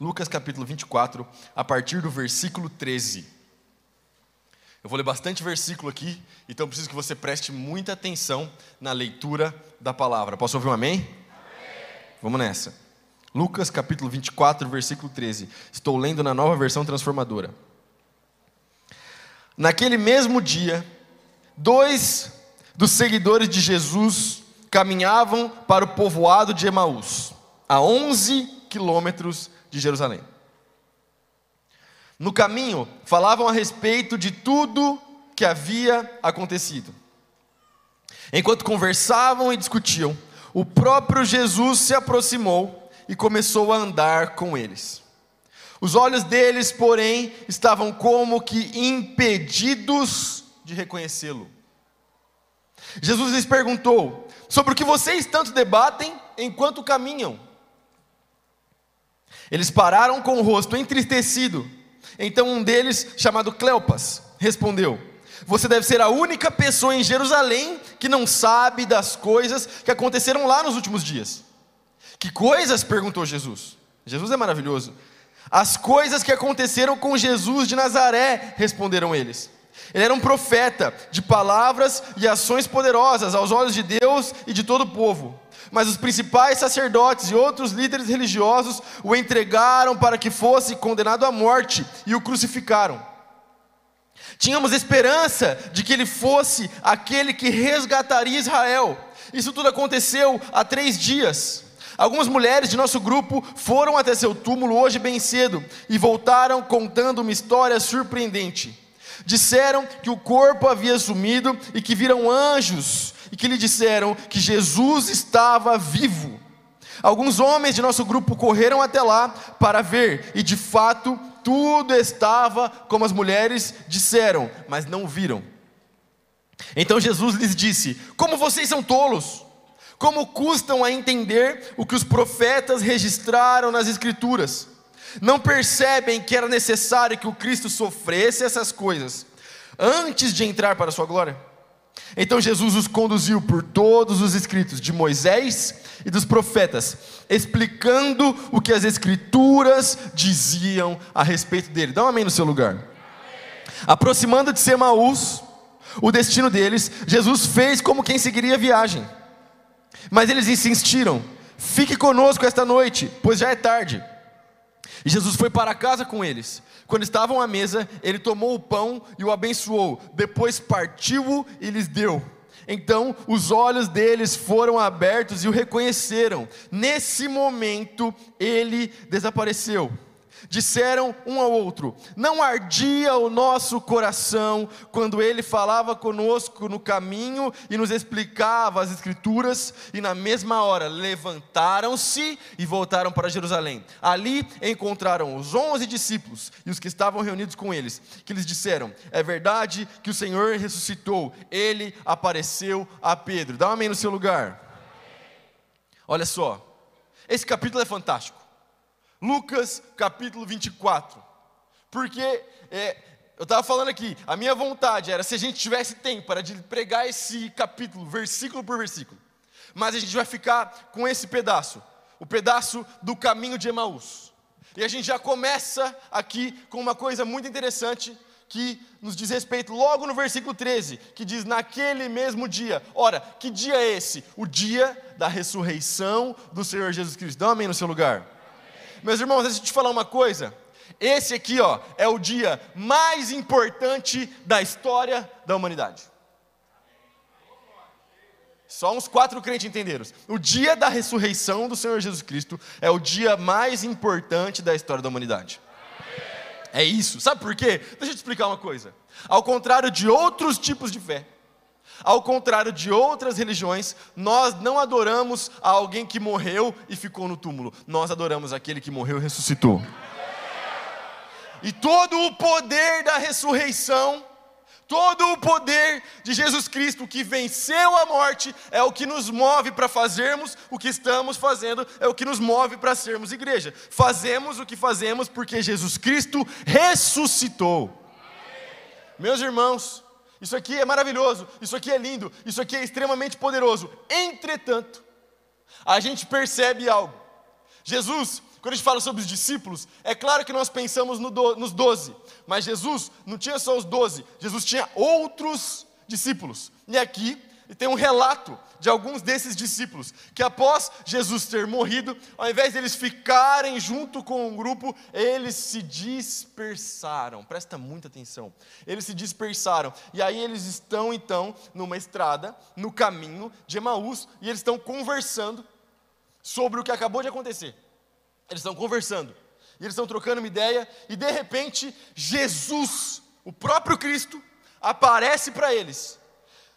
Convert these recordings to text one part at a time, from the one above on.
Lucas capítulo 24, a partir do versículo 13. Eu vou ler bastante versículo aqui, então preciso que você preste muita atenção na leitura da palavra. Posso ouvir um amém? amém? Vamos nessa. Lucas capítulo 24, versículo 13. Estou lendo na nova versão transformadora. Naquele mesmo dia, dois dos seguidores de Jesus caminhavam para o povoado de Emaús, a 11 quilômetros de Jerusalém. No caminho, falavam a respeito de tudo que havia acontecido. Enquanto conversavam e discutiam, o próprio Jesus se aproximou e começou a andar com eles. Os olhos deles, porém, estavam como que impedidos de reconhecê-lo. Jesus lhes perguntou: Sobre o que vocês tanto debatem enquanto caminham? Eles pararam com o rosto entristecido. Então um deles, chamado Cleopas, respondeu: Você deve ser a única pessoa em Jerusalém que não sabe das coisas que aconteceram lá nos últimos dias. Que coisas? perguntou Jesus. Jesus é maravilhoso. As coisas que aconteceram com Jesus de Nazaré, responderam eles. Ele era um profeta de palavras e ações poderosas aos olhos de Deus e de todo o povo. Mas os principais sacerdotes e outros líderes religiosos o entregaram para que fosse condenado à morte e o crucificaram. Tínhamos esperança de que ele fosse aquele que resgataria Israel. Isso tudo aconteceu há três dias. Algumas mulheres de nosso grupo foram até seu túmulo hoje bem cedo e voltaram contando uma história surpreendente. Disseram que o corpo havia sumido e que viram anjos e que lhe disseram que Jesus estava vivo. Alguns homens de nosso grupo correram até lá para ver e de fato tudo estava como as mulheres disseram, mas não viram. Então Jesus lhes disse: Como vocês são tolos! Como custam a entender o que os profetas registraram nas Escrituras? não percebem que era necessário que o Cristo sofresse essas coisas antes de entrar para a sua glória? Então Jesus os conduziu por todos os escritos de Moisés e dos profetas, explicando o que as escrituras diziam a respeito dele. Dá um amém no seu lugar. Aproximando de Semaús, o destino deles, Jesus fez como quem seguiria a viagem. Mas eles insistiram: fique conosco esta noite, pois já é tarde. E Jesus foi para casa com eles. Quando estavam à mesa, ele tomou o pão e o abençoou. Depois partiu-o e lhes deu. Então os olhos deles foram abertos e o reconheceram. Nesse momento, ele desapareceu disseram um ao outro: Não ardia o nosso coração quando ele falava conosco no caminho e nos explicava as Escrituras, e na mesma hora levantaram-se e voltaram para Jerusalém. Ali encontraram os onze discípulos e os que estavam reunidos com eles, que lhes disseram: É verdade que o Senhor ressuscitou, ele apareceu a Pedro. Dá um amém no seu lugar. Olha só, esse capítulo é fantástico. Lucas capítulo 24. Porque é, eu estava falando aqui, a minha vontade era se a gente tivesse tempo para pregar esse capítulo, versículo por versículo. Mas a gente vai ficar com esse pedaço, o pedaço do caminho de Emaús. E a gente já começa aqui com uma coisa muito interessante que nos diz respeito logo no versículo 13, que diz: Naquele mesmo dia. Ora, que dia é esse? O dia da ressurreição do Senhor Jesus Cristo. Dá um amém no seu lugar. Meus irmãos, deixa eu te falar uma coisa. Esse aqui, ó, é o dia mais importante da história da humanidade. Só uns quatro crentes entenderam. O dia da ressurreição do Senhor Jesus Cristo é o dia mais importante da história da humanidade. É isso. Sabe por quê? Deixa eu te explicar uma coisa. Ao contrário de outros tipos de fé, ao contrário de outras religiões, nós não adoramos a alguém que morreu e ficou no túmulo. Nós adoramos aquele que morreu e ressuscitou. E todo o poder da ressurreição, todo o poder de Jesus Cristo que venceu a morte, é o que nos move para fazermos o que estamos fazendo, é o que nos move para sermos igreja. Fazemos o que fazemos porque Jesus Cristo ressuscitou. Meus irmãos, isso aqui é maravilhoso, isso aqui é lindo, isso aqui é extremamente poderoso. Entretanto, a gente percebe algo. Jesus quando a gente fala sobre os discípulos, é claro que nós pensamos no do, nos doze, mas Jesus não tinha só os doze, Jesus tinha outros discípulos. E aqui tem um relato de alguns desses discípulos, que após Jesus ter morrido, ao invés deles ficarem junto com o grupo, eles se dispersaram. Presta muita atenção. Eles se dispersaram. E aí eles estão então numa estrada, no caminho de Emaús, e eles estão conversando sobre o que acabou de acontecer. Eles estão conversando. E eles estão trocando uma ideia, e de repente, Jesus, o próprio Cristo, aparece para eles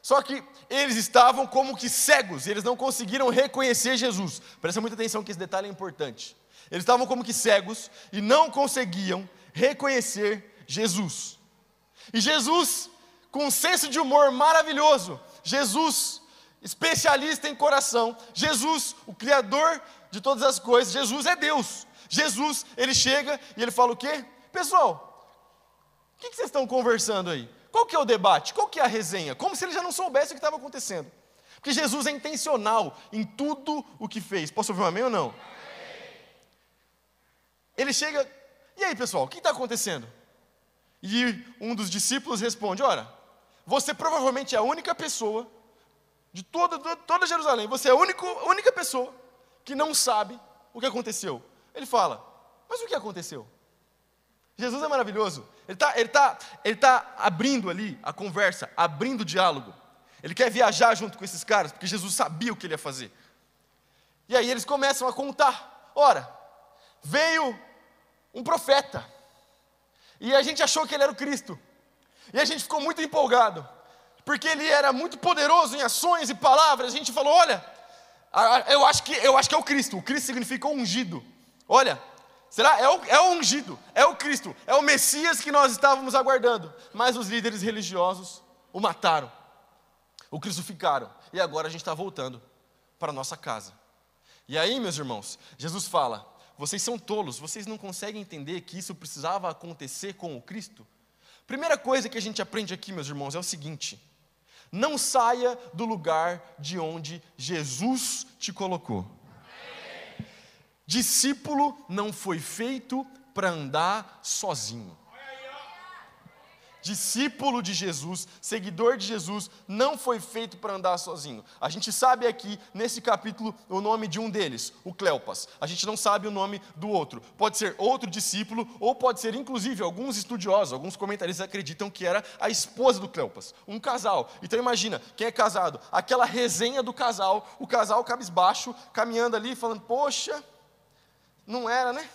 só que eles estavam como que cegos, e eles não conseguiram reconhecer Jesus. Presta muita atenção que esse detalhe é importante. Eles estavam como que cegos e não conseguiam reconhecer Jesus. E Jesus, com um senso de humor maravilhoso, Jesus, especialista em coração, Jesus, o Criador de todas as coisas, Jesus é Deus. Jesus, ele chega e ele fala o quê? Pessoal, o que vocês estão conversando aí? Qual que é o debate? Qual que é a resenha? Como se ele já não soubesse o que estava acontecendo. Porque Jesus é intencional em tudo o que fez. Posso ouvir um amém ou não? Ele chega, e aí pessoal, o que está acontecendo? E um dos discípulos responde: Ora, você provavelmente é a única pessoa de toda, toda Jerusalém, você é a única, a única pessoa que não sabe o que aconteceu. Ele fala: Mas o que aconteceu? Jesus é maravilhoso. Ele está ele tá, ele tá abrindo ali a conversa, abrindo o diálogo. Ele quer viajar junto com esses caras, porque Jesus sabia o que ele ia fazer. E aí eles começam a contar: ora, veio um profeta, e a gente achou que ele era o Cristo, e a gente ficou muito empolgado, porque ele era muito poderoso em ações e palavras. A gente falou: olha, eu acho que, eu acho que é o Cristo, o Cristo significa ungido. Olha, Será? É o, é o ungido, é o Cristo, é o Messias que nós estávamos aguardando. Mas os líderes religiosos o mataram, o crucificaram. E agora a gente está voltando para a nossa casa. E aí, meus irmãos, Jesus fala: vocês são tolos, vocês não conseguem entender que isso precisava acontecer com o Cristo? Primeira coisa que a gente aprende aqui, meus irmãos, é o seguinte: não saia do lugar de onde Jesus te colocou. Discípulo não foi feito para andar sozinho. Discípulo de Jesus, seguidor de Jesus, não foi feito para andar sozinho. A gente sabe aqui, nesse capítulo, o nome de um deles, o Cleopas. A gente não sabe o nome do outro. Pode ser outro discípulo, ou pode ser, inclusive, alguns estudiosos, alguns comentaristas acreditam que era a esposa do Cleopas, um casal. Então imagina, quem é casado, aquela resenha do casal, o casal cabisbaixo, caminhando ali, falando, poxa, não era, né?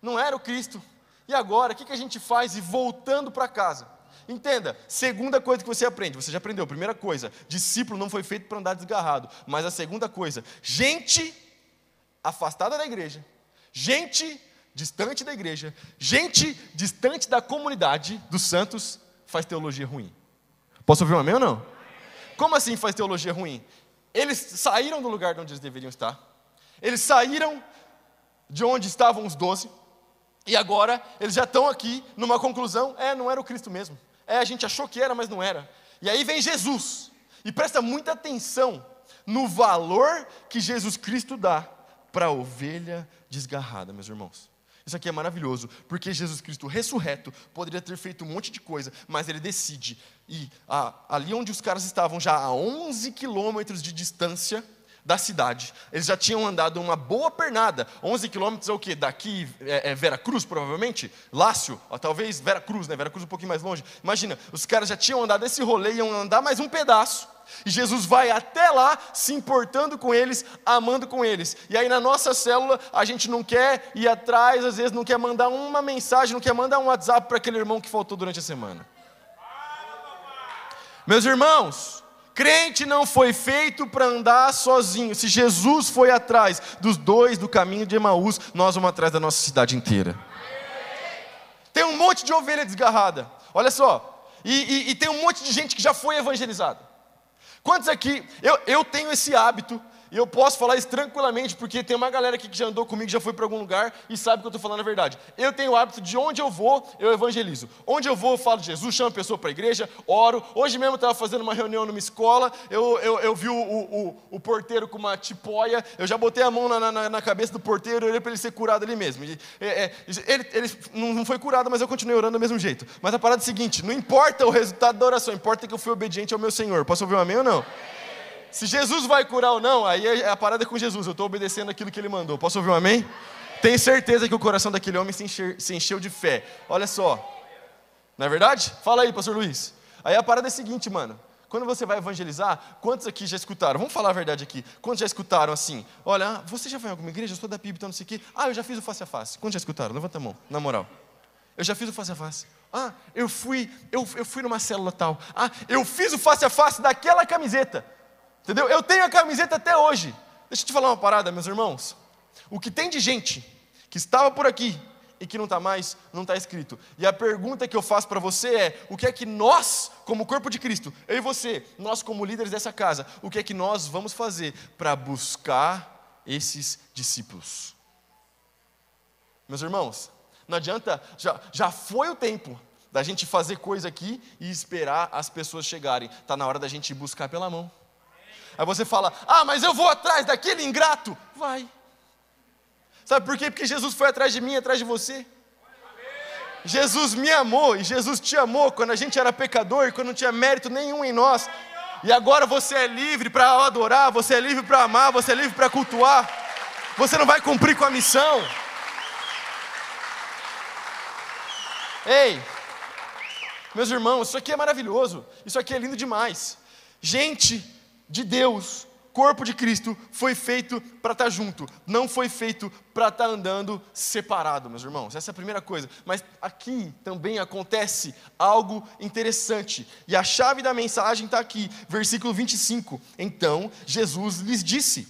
Não era o Cristo. E agora, o que, que a gente faz? E voltando para casa. Entenda, segunda coisa que você aprende, você já aprendeu, primeira coisa, discípulo não foi feito para andar desgarrado, mas a segunda coisa, gente afastada da igreja, gente distante da igreja, gente distante da comunidade dos santos, faz teologia ruim. Posso ouvir um amém ou não? Como assim faz teologia ruim? Eles saíram do lugar onde eles deveriam estar, eles saíram de onde estavam os doze, e agora eles já estão aqui numa conclusão: é, não era o Cristo mesmo. É, a gente achou que era, mas não era. E aí vem Jesus, e presta muita atenção no valor que Jesus Cristo dá para a ovelha desgarrada, meus irmãos. Isso aqui é maravilhoso, porque Jesus Cristo ressurreto poderia ter feito um monte de coisa, mas ele decide ir ali onde os caras estavam, já a 11 quilômetros de distância, da cidade. Eles já tinham andado uma boa pernada. 11 quilômetros é o quê? Daqui é, é Vera Cruz, provavelmente? Lácio, ou talvez Vera Cruz, né? Vera Cruz um pouquinho mais longe. Imagina, os caras já tinham andado esse rolê, iam andar mais um pedaço. E Jesus vai até lá, se importando com eles, amando com eles. E aí na nossa célula, a gente não quer ir atrás, às vezes não quer mandar uma mensagem, não quer mandar um WhatsApp para aquele irmão que faltou durante a semana. Meus irmãos, Crente não foi feito para andar sozinho. Se Jesus foi atrás dos dois do caminho de Emaús, nós vamos atrás da nossa cidade inteira. Tem um monte de ovelha desgarrada. Olha só. E, e, e tem um monte de gente que já foi evangelizada. Quantos aqui? Eu, eu tenho esse hábito E eu posso falar isso tranquilamente, porque tem uma galera aqui que já andou comigo, já foi para algum lugar e sabe que eu estou falando a verdade. Eu tenho o hábito de onde eu vou, eu evangelizo. Onde eu vou, eu falo de Jesus, chamo a pessoa para a igreja, oro. Hoje mesmo eu estava fazendo uma reunião numa escola, eu, eu, eu vi o, o, o, porteiro com uma tipóia, eu já botei a mão na, na, na cabeça do porteiro, olhei para ele ser curado ali mesmo. E, é, ele, ele não foi curado, mas eu continuei orando do mesmo jeito. Mas a parada é a seguinte: não importa o resultado da oração, importa que eu fui obediente ao meu Senhor. Posso ouvir um amém ou não? Se Jesus vai curar ou não, aí é a parada é com Jesus. Eu estou obedecendo aquilo que ele mandou. Posso ouvir um amém? Tenho certeza que o coração daquele homem se encheu, se encheu de fé. Olha só. Não é verdade? Fala aí, pastor Luiz. Aí a parada é a seguinte, mano. Quando você vai evangelizar, quantos aqui já escutaram? Vamos falar a verdade aqui. Quantos já escutaram assim? Olha, você já foi em alguma igreja? Eu sou da PIB, então não sei o quê. Ah, eu já fiz o face a face. Quantos já escutaram? Levanta a mão, na moral. Eu já fiz o face a face. Ah, eu fui, eu, eu fui numa célula tal. Ah, eu fiz o face a face daquela camiseta. Entendeu? Eu tenho a camiseta até hoje. Deixa eu te falar uma parada, meus irmãos. O que tem de gente que estava por aqui e que não está mais, não está escrito. E a pergunta que eu faço para você é: o que é que nós, como corpo de Cristo, eu e você, nós como líderes dessa casa, o que é que nós vamos fazer para buscar esses discípulos? Meus irmãos, não adianta, já, já foi o tempo da gente fazer coisa aqui e esperar as pessoas chegarem. Está na hora da gente buscar pela mão. Aí você fala: Ah, mas eu vou atrás daquele ingrato. Vai. Sabe por quê? Porque Jesus foi atrás de mim, atrás de você. Jesus me amou e Jesus te amou quando a gente era pecador e quando não tinha mérito nenhum em nós. E agora você é livre para adorar, você é livre para amar, você é livre para cultuar. Você não vai cumprir com a missão. Ei, meus irmãos, isso aqui é maravilhoso, isso aqui é lindo demais. Gente de Deus, corpo de Cristo, foi feito para estar tá junto, não foi feito para estar tá andando separado, meus irmãos. Essa é a primeira coisa. Mas aqui também acontece algo interessante, e a chave da mensagem está aqui, versículo 25. Então Jesus lhes disse: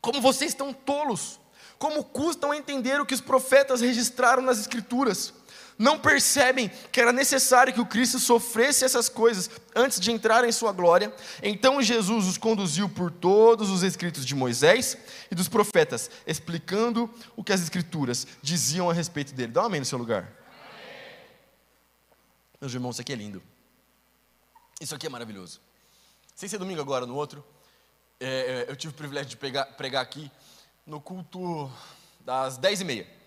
Como vocês estão tolos, como custam entender o que os profetas registraram nas Escrituras não percebem que era necessário que o Cristo sofresse essas coisas antes de entrar em sua glória. Então Jesus os conduziu por todos os escritos de Moisés e dos profetas, explicando o que as escrituras diziam a respeito dele. Dá um amém no seu lugar. Amém. Meus irmãos, isso aqui é lindo. Isso aqui é maravilhoso. Sem ser domingo agora, no outro, é, é eu tive o privilégio de pegar, pregar aqui no culto das dez e meia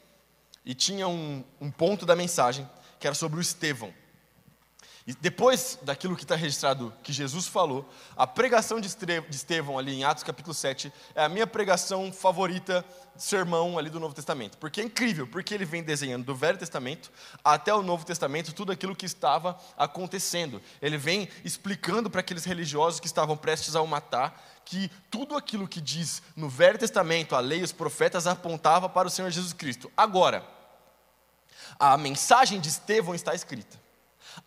e tinha um, um ponto da mensagem que era sobre o Estevão. E depois daquilo que está registrado que Jesus falou, a pregação de Estevão ali em Atos capítulo 7 é a minha pregação favorita, sermão ali do Novo Testamento. Porque é incrível, porque ele vem desenhando do Velho Testamento até o Novo Testamento tudo aquilo que estava acontecendo. Ele vem explicando para aqueles religiosos que estavam prestes a o matar que tudo aquilo que diz no Velho Testamento, a lei os profetas apontava para o Senhor Jesus Cristo. Agora, a mensagem de Estevão está escrita.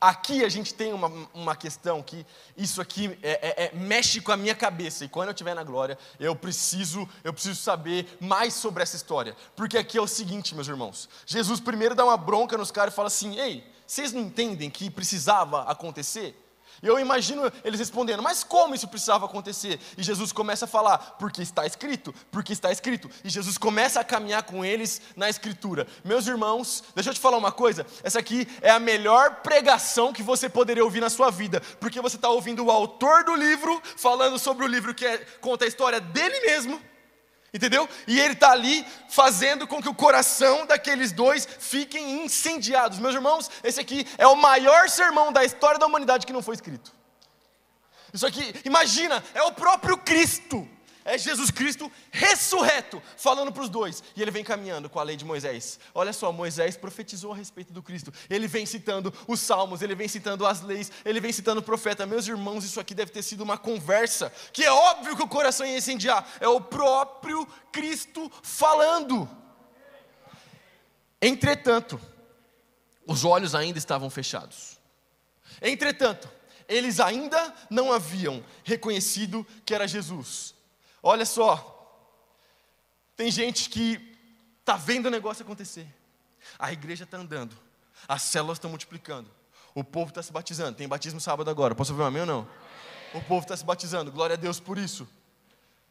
Aqui a gente tem uma, uma questão que isso aqui é, é, é, mexe com a minha cabeça. E quando eu estiver na glória eu preciso eu preciso saber mais sobre essa história. Porque aqui é o seguinte meus irmãos. Jesus primeiro dá uma bronca nos caras e fala assim ei vocês não entendem que precisava acontecer e eu imagino eles respondendo, mas como isso precisava acontecer? E Jesus começa a falar, porque está escrito, porque está escrito. E Jesus começa a caminhar com eles na Escritura. Meus irmãos, deixa eu te falar uma coisa: essa aqui é a melhor pregação que você poderia ouvir na sua vida, porque você está ouvindo o autor do livro falando sobre o livro que é, conta a história dele mesmo Entendeu? E ele está ali fazendo com que o coração daqueles dois fiquem incendiados. Meus irmãos, esse aqui é o maior sermão da história da humanidade que não foi escrito. Isso aqui, imagina, é o próprio Cristo é Jesus Cristo ressurreto, falando para os dois. E ele vem caminhando com a lei de Moisés. Olha só, Moisés profetizou a respeito do Cristo. Ele vem citando os salmos, ele vem citando as leis, ele vem citando o profeta. Meus irmãos, isso aqui deve ter sido uma conversa, que é óbvio que o coração ia incendiar. É o próprio Cristo falando. Entretanto, os olhos ainda estavam fechados. Entretanto, eles ainda não haviam reconhecido que era Jesus. Olha só, tem gente que está vendo o negócio acontecer, a igreja está andando, as células estão multiplicando, o povo está se batizando. Tem batismo sábado agora, posso ouvir um amém ou não? O povo está se batizando, glória a Deus por isso.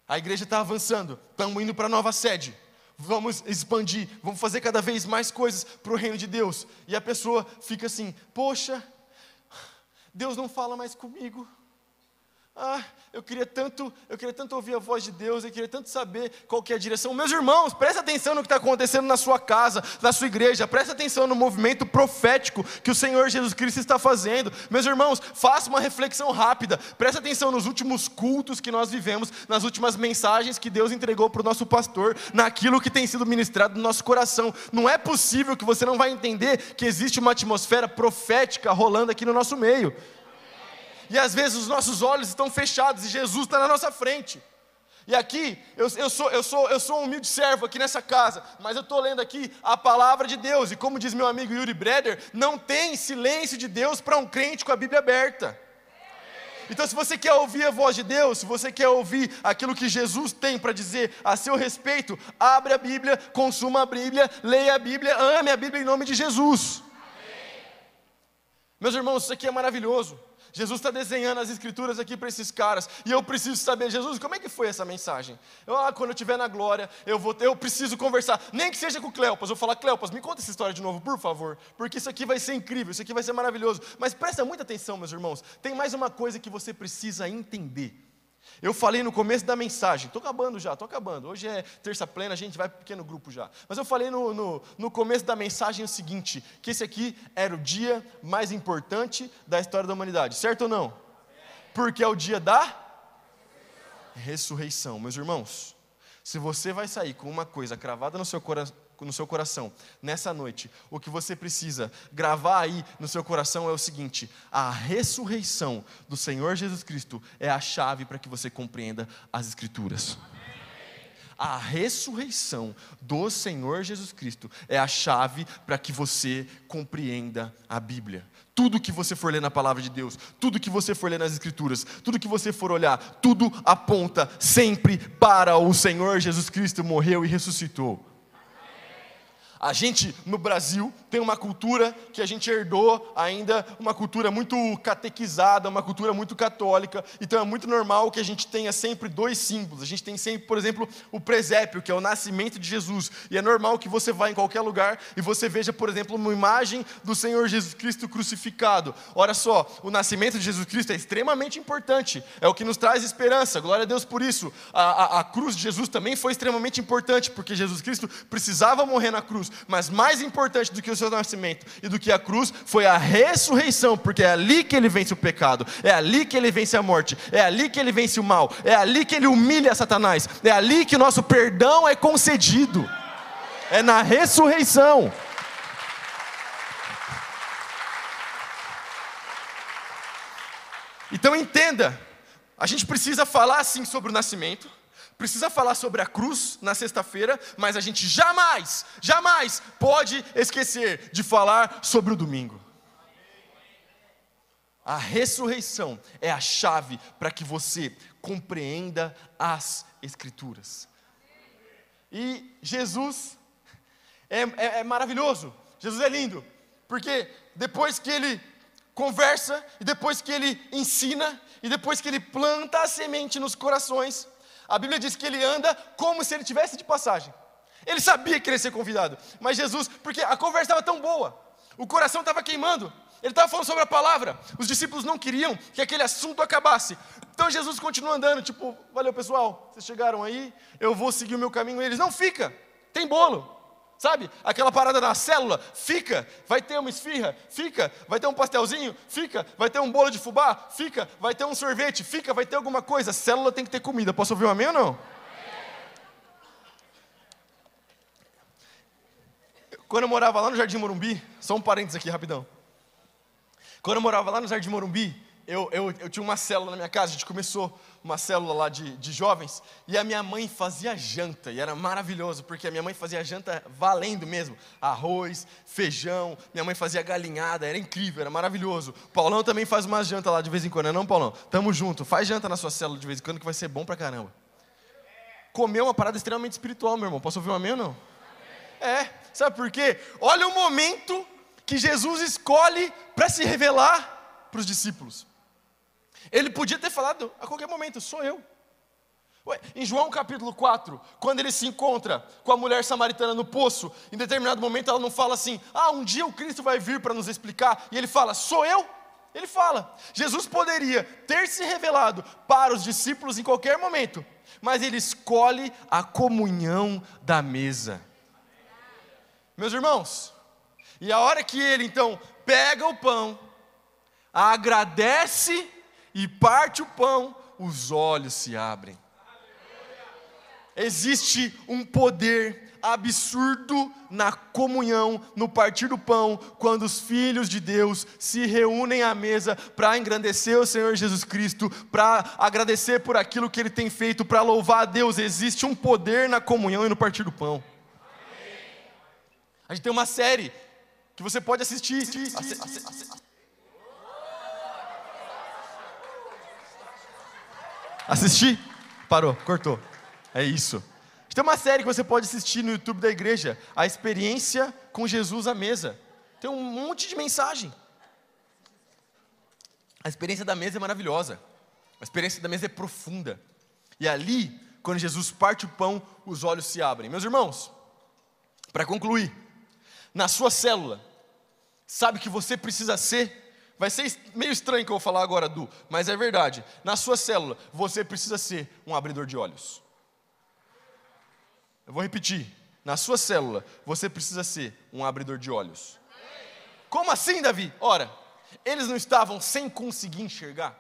A igreja está avançando, estamos indo para a nova sede. Vamos expandir, vamos fazer cada vez mais coisas para o reino de Deus. E a pessoa fica assim: Poxa, Deus não fala mais comigo. Ah, eu queria tanto, eu queria tanto ouvir a voz de Deus, eu queria tanto saber qual que é a direção. Meus irmãos, presta atenção no que está acontecendo na sua casa, na sua igreja, presta atenção no movimento profético que o Senhor Jesus Cristo está fazendo. Meus irmãos, faça uma reflexão rápida, presta atenção nos últimos cultos que nós vivemos, nas últimas mensagens que Deus entregou para o nosso pastor, naquilo que tem sido ministrado no nosso coração. Não é possível que você não vai entender que existe uma atmosfera profética rolando aqui no nosso meio e às vezes os nossos olhos estão fechados e Jesus está na nossa frente. E aqui, eu, eu, sou, eu, sou, eu sou um humilde servo aqui nessa casa, mas eu estou lendo aqui a palavra de Deus, e como diz meu amigo Yuri Breder, não tem silêncio de Deus para um crente com a Bíblia aberta. Então, se você quer ouvir a voz de Deus, se você quer ouvir aquilo que Jesus tem para dizer a seu respeito, abre a Bíblia, consuma a Bíblia, leia a Bíblia, ame a Bíblia em nome de Jesus. Meus irmãos, isso aqui é maravilhoso. Jesus está desenhando as escrituras aqui para esses caras, e eu preciso saber, Jesus, como é que foi essa mensagem? Eu, ah, quando eu estiver na glória, eu vou, eu preciso conversar, nem que seja com Cleopas, eu vou falar, Cleopas, me conta essa história de novo, por favor, porque isso aqui vai ser incrível, isso aqui vai ser maravilhoso. Mas presta muita atenção, meus irmãos, tem mais uma coisa que você precisa entender. Eu falei no começo da mensagem, estou acabando já, estou acabando. Hoje é terça plena, a gente vai para pequeno grupo já. Mas eu falei no, no, no, começo da mensagem o seguinte: que esse aqui era o dia mais importante da história da humanidade, certo ou não? Porque é o dia da ressurreição, meus irmãos. Se você vai sair com uma coisa cravada no seu coração, no seu coração nessa noite, o que você precisa gravar aí no seu coração é o seguinte: a ressurreição do Senhor Jesus Cristo é a chave para que você compreenda as Escrituras. A ressurreição do Senhor Jesus Cristo é a chave para que você compreenda a Bíblia. Tudo que você for ler na palavra de Deus, tudo que você for ler nas Escrituras, tudo que você for olhar, tudo aponta sempre para o Senhor Jesus Cristo morreu e ressuscitou. A gente no Brasil tem uma cultura que a gente herdou ainda, uma cultura muito catequizada, uma cultura muito católica, então é muito normal que a gente tenha sempre dois símbolos. A gente tem sempre, por exemplo, o presépio, que é o nascimento de Jesus, e é normal que você vá em qualquer lugar e você veja, por exemplo, uma imagem do Senhor Jesus Cristo crucificado. Olha só, o nascimento de Jesus Cristo é extremamente importante, é o que nos traz esperança, glória a Deus por isso. A, a, a cruz de Jesus também foi extremamente importante, porque Jesus Cristo precisava morrer na cruz cruz, mas mais importante do que o seu nascimento e do que a cruz foi a ressurreição, porque é ali que ele vence o pecado, é ali que ele vence a morte, é ali que ele vence o mal, é ali que ele humilha Satanás, é ali que nosso perdão é concedido, é na ressurreição. Então entenda, a gente precisa falar sim sobre o nascimento, precisa falar sobre a cruz na sexta-feira, mas a gente jamais, jamais pode esquecer de falar sobre o domingo. A ressurreição é a chave para que você compreenda as Escrituras. E Jesus é, é, é maravilhoso, Jesus é lindo, porque depois que ele conversa, e depois que ele ensina, e depois que ele planta a semente nos corações, a Bíblia diz que ele anda como se ele tivesse de passagem. Ele sabia que ele ia ser convidado, mas Jesus, porque a conversa estava tão boa, o coração estava queimando, ele estava falando sobre a palavra, os discípulos não queriam que aquele assunto acabasse. Então Jesus continua andando, tipo, valeu pessoal, vocês chegaram aí, eu vou seguir o meu caminho. E eles, não fica, tem bolo. Sabe? Aquela parada na célula, fica, vai ter uma esfirra, fica, vai ter um pastelzinho, fica, vai ter um bolo de fubá, fica, vai ter um sorvete, fica, vai ter alguma coisa. Célula tem que ter comida. Posso ouvir um amém ou não? Quando eu morava lá no Jardim Morumbi, só um parênteses aqui rapidão. Quando eu morava lá no Jardim Morumbi, eu, eu, eu tinha uma célula na minha casa, a gente começou uma célula lá de, de jovens, e a minha mãe fazia janta, e era maravilhoso, porque a minha mãe fazia janta valendo mesmo, arroz, feijão, minha mãe fazia galinhada, era incrível, era maravilhoso. Paulão também faz uma janta lá de vez em quando, não, é não Paulão? Tamo junto, faz janta na sua célula de vez em quando que vai ser bom pra caramba. Comer é uma parada extremamente espiritual, meu irmão, posso ouvir um amém ou não? É, sabe por quê? Olha o momento que Jesus escolhe para se revelar para os discípulos. Ele podia ter falado a qualquer momento, sou eu. Em João capítulo 4, quando ele se encontra com a mulher samaritana no poço, em determinado momento ela não fala assim: Ah, um dia o Cristo vai vir para nos explicar, e ele fala: Sou eu? Ele fala. Jesus poderia ter se revelado para os discípulos em qualquer momento, mas ele escolhe a comunhão da mesa. Meus irmãos, e a hora que ele então pega o pão, agradece e parte o pão, os olhos se abrem. Existe um poder absurdo na comunhão, no partir do pão, quando os filhos de Deus se reúnem à mesa para engrandecer o Senhor Jesus Cristo, para agradecer por aquilo que Ele tem feito, para louvar a Deus. Existe um poder na comunhão e no partir do pão. A gente tem uma série que você pode assistir. Assistir? Parou, cortou. É isso. Tem uma série que você pode assistir no YouTube da igreja, a experiência com Jesus à mesa. Tem um monte de mensagem. A experiência da mesa é maravilhosa. A experiência da mesa é profunda. E ali, quando Jesus parte o pão, os olhos se abrem. Meus irmãos, para concluir, na sua célula, sabe que você precisa ser Vai ser meio estranho que eu vou falar agora, Du, mas é verdade. Na sua célula, você precisa ser um abridor de olhos. Eu vou repetir. Na sua célula, você precisa ser um abridor de olhos. Como assim, Davi? Ora, eles não estavam sem conseguir enxergar.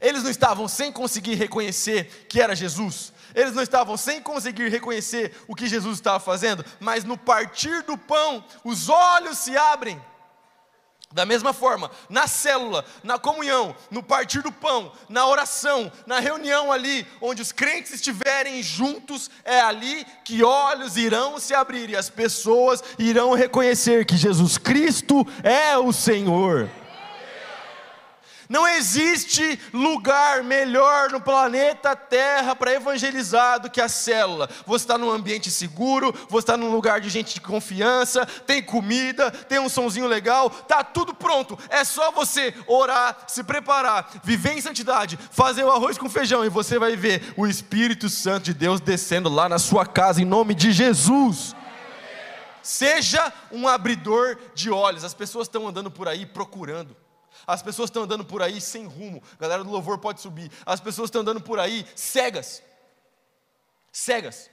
Eles não estavam sem conseguir reconhecer que era Jesus. Eles não estavam sem conseguir reconhecer o que Jesus estava fazendo, mas no partir do pão, os olhos se abrem da mesma forma, na célula, na comunhão, no partir do pão, na oração, na reunião ali, onde os crentes estiverem juntos, é ali que olhos irão se abrir e as pessoas irão reconhecer que Jesus Cristo é o Senhor. Não existe lugar melhor no planeta Terra para evangelizar do que a célula. Você está num ambiente seguro, você está num lugar de gente de confiança, tem comida, tem um sonzinho legal, tá tudo pronto. É só você orar, se preparar, viver em santidade, fazer o arroz com feijão e você vai ver o Espírito Santo de Deus descendo lá na sua casa em nome de Jesus. Seja um abridor de olhos. As pessoas estão andando por aí procurando. As pessoas estão andando por aí sem rumo. A galera do louvor pode subir. As pessoas estão andando por aí cegas. Cegas.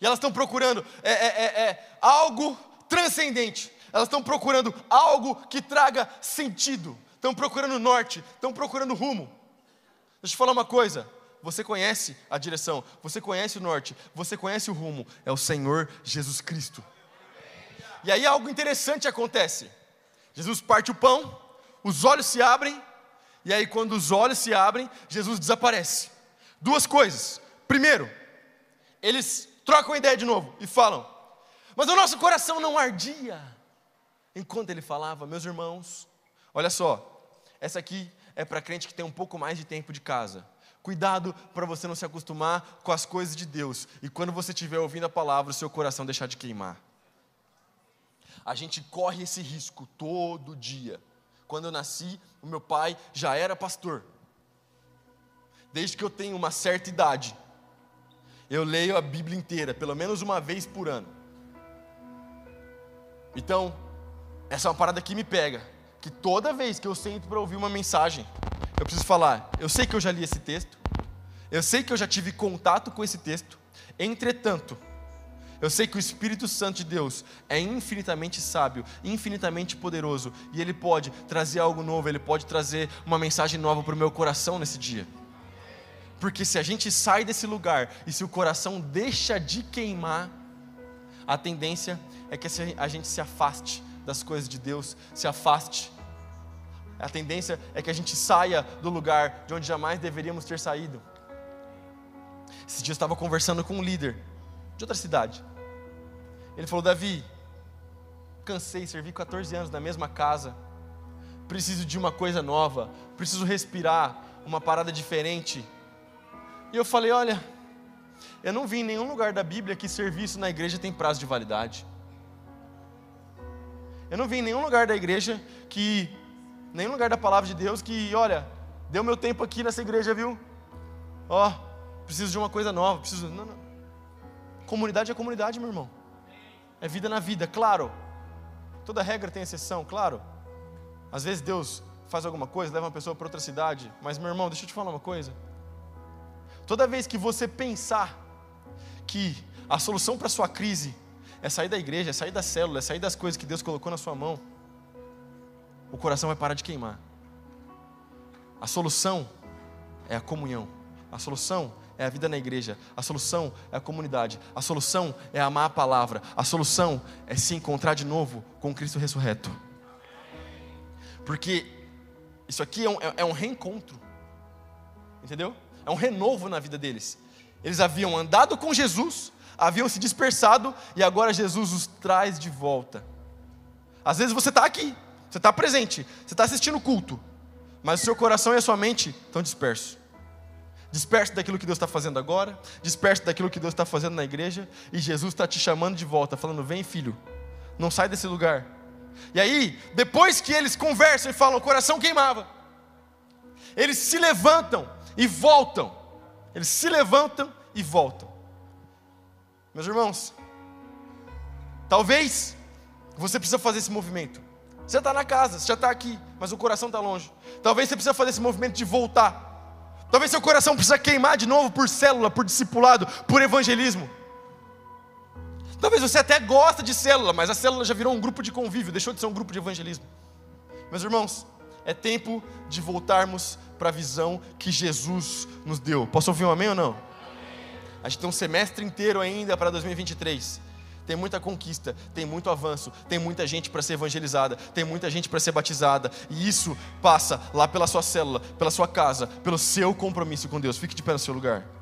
E elas estão procurando é, é, é, é, algo transcendente. Elas estão procurando algo que traga sentido. Estão procurando norte. Estão procurando rumo. Deixa eu te falar uma coisa. Você conhece a direção, você conhece o norte, você conhece o rumo, é o Senhor Jesus Cristo. E aí algo interessante acontece. Jesus parte o pão, os olhos se abrem, e aí, quando os olhos se abrem, Jesus desaparece. Duas coisas. Primeiro, eles trocam ideia de novo e falam: Mas o nosso coração não ardia. Enquanto ele falava, meus irmãos, olha só, essa aqui é para crente que tem um pouco mais de tempo de casa. Cuidado para você não se acostumar com as coisas de Deus e quando você estiver ouvindo a palavra, o seu coração deixar de queimar. A gente corre esse risco todo dia. Quando eu nasci, o meu pai já era pastor. Desde que eu tenho uma certa idade, eu leio a Bíblia inteira, pelo menos uma vez por ano. Então, essa é uma parada que me pega. Que toda vez que eu sento para ouvir uma mensagem, eu preciso falar: eu sei que eu já li esse texto, eu sei que eu já tive contato com esse texto, entretanto, eu sei que o Espírito Santo de Deus é infinitamente sábio, infinitamente poderoso, e ele pode trazer algo novo, ele pode trazer uma mensagem nova para o meu coração nesse dia. Porque se a gente sai desse lugar e se o coração deixa de queimar, a tendência é que a gente se afaste das coisas de Deus, se afaste. A tendência é que a gente saia do lugar de onde jamais deveríamos ter saído. Esse dia eu estava conversando com um líder de outra cidade. Ele falou: Davi, cansei, servi 14 anos na mesma casa, preciso de uma coisa nova, preciso respirar uma parada diferente. E eu falei: Olha, eu não vi em nenhum lugar da Bíblia que serviço na igreja tem prazo de validade. Eu não vi em nenhum lugar da igreja que, nenhum lugar da palavra de Deus que, olha, deu meu tempo aqui nessa igreja, viu? Ó, preciso de uma coisa nova, preciso. Não, não. Comunidade é comunidade, meu irmão. É vida na vida, claro. Toda regra tem exceção, claro. Às vezes Deus faz alguma coisa, leva uma pessoa para outra cidade, mas meu irmão, deixa eu te falar uma coisa. Toda vez que você pensar que a solução para sua crise é sair da igreja, é sair da célula, é sair das coisas que Deus colocou na sua mão, o coração vai parar de queimar. A solução é a comunhão. A solução é a vida na igreja. A solução é a comunidade. A solução é amar a palavra. A solução é se encontrar de novo com Cristo ressurreto. Porque isso aqui é um, é, é um reencontro. Entendeu? É um renovo na vida deles. Eles haviam andado com Jesus, haviam se dispersado e agora Jesus os traz de volta. Às vezes você está aqui, você está presente, você está assistindo o culto, mas o seu coração e a sua mente estão dispersos. Disperso daquilo que Deus está fazendo agora, disperso daquilo que Deus está fazendo na igreja, e Jesus está te chamando de volta, falando: Vem, filho, não sai desse lugar. E aí, depois que eles conversam e falam, o coração queimava, eles se levantam e voltam. Eles se levantam e voltam. Meus irmãos, talvez você precisa fazer esse movimento. Você está na casa, você já está aqui, mas o coração está longe. Talvez você precisa fazer esse movimento de voltar. Talvez seu coração precisa queimar de novo por célula, por discipulado, por evangelismo. Talvez você até gosta de célula, mas a célula já virou um grupo de convívio, deixou de ser um grupo de evangelismo. Meus irmãos, é tempo de voltarmos para a visão que Jesus nos deu. Posso ouvir um amém ou não? A gente tem um semestre inteiro ainda para 2023 tem muita conquista, tem muito avanço, tem muita gente para ser evangelizada, tem muita gente para ser batizada, e isso passa lá pela sua célula, pela sua casa, pelo seu compromisso com Deus. Fique de pé no seu lugar.